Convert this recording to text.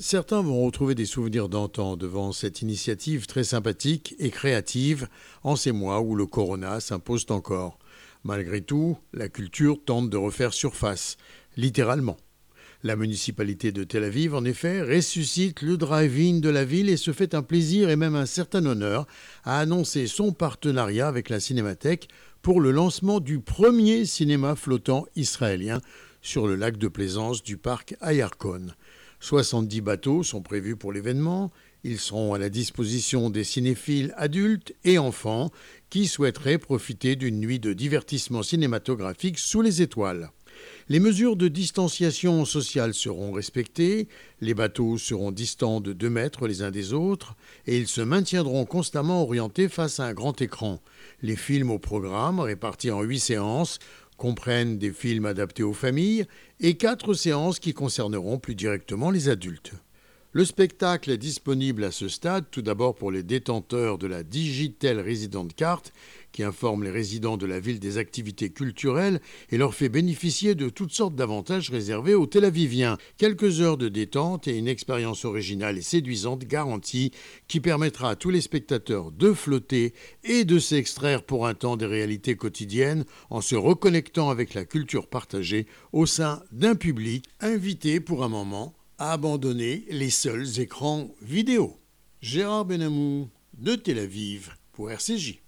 Certains vont retrouver des souvenirs d'antan devant cette initiative très sympathique et créative en ces mois où le corona s'impose encore. Malgré tout, la culture tente de refaire surface, littéralement. La municipalité de Tel Aviv, en effet, ressuscite le drive-in de la ville et se fait un plaisir et même un certain honneur à annoncer son partenariat avec la Cinémathèque pour le lancement du premier cinéma flottant israélien sur le lac de plaisance du parc Ayarkon. 70 bateaux sont prévus pour l'événement. Ils seront à la disposition des cinéphiles adultes et enfants qui souhaiteraient profiter d'une nuit de divertissement cinématographique sous les étoiles. Les mesures de distanciation sociale seront respectées, les bateaux seront distants de 2 mètres les uns des autres, et ils se maintiendront constamment orientés face à un grand écran. Les films au programme, répartis en 8 séances, comprennent des films adaptés aux familles et quatre séances qui concerneront plus directement les adultes. Le spectacle est disponible à ce stade tout d'abord pour les détenteurs de la Digital Resident Card qui informe les résidents de la ville des activités culturelles et leur fait bénéficier de toutes sortes d'avantages réservés aux Tel Aviviens. Quelques heures de détente et une expérience originale et séduisante garantie qui permettra à tous les spectateurs de flotter et de s'extraire pour un temps des réalités quotidiennes en se reconnectant avec la culture partagée au sein d'un public invité pour un moment abandonner les seuls écrans vidéo. Gérard Benamou de Tel Aviv pour RCJ.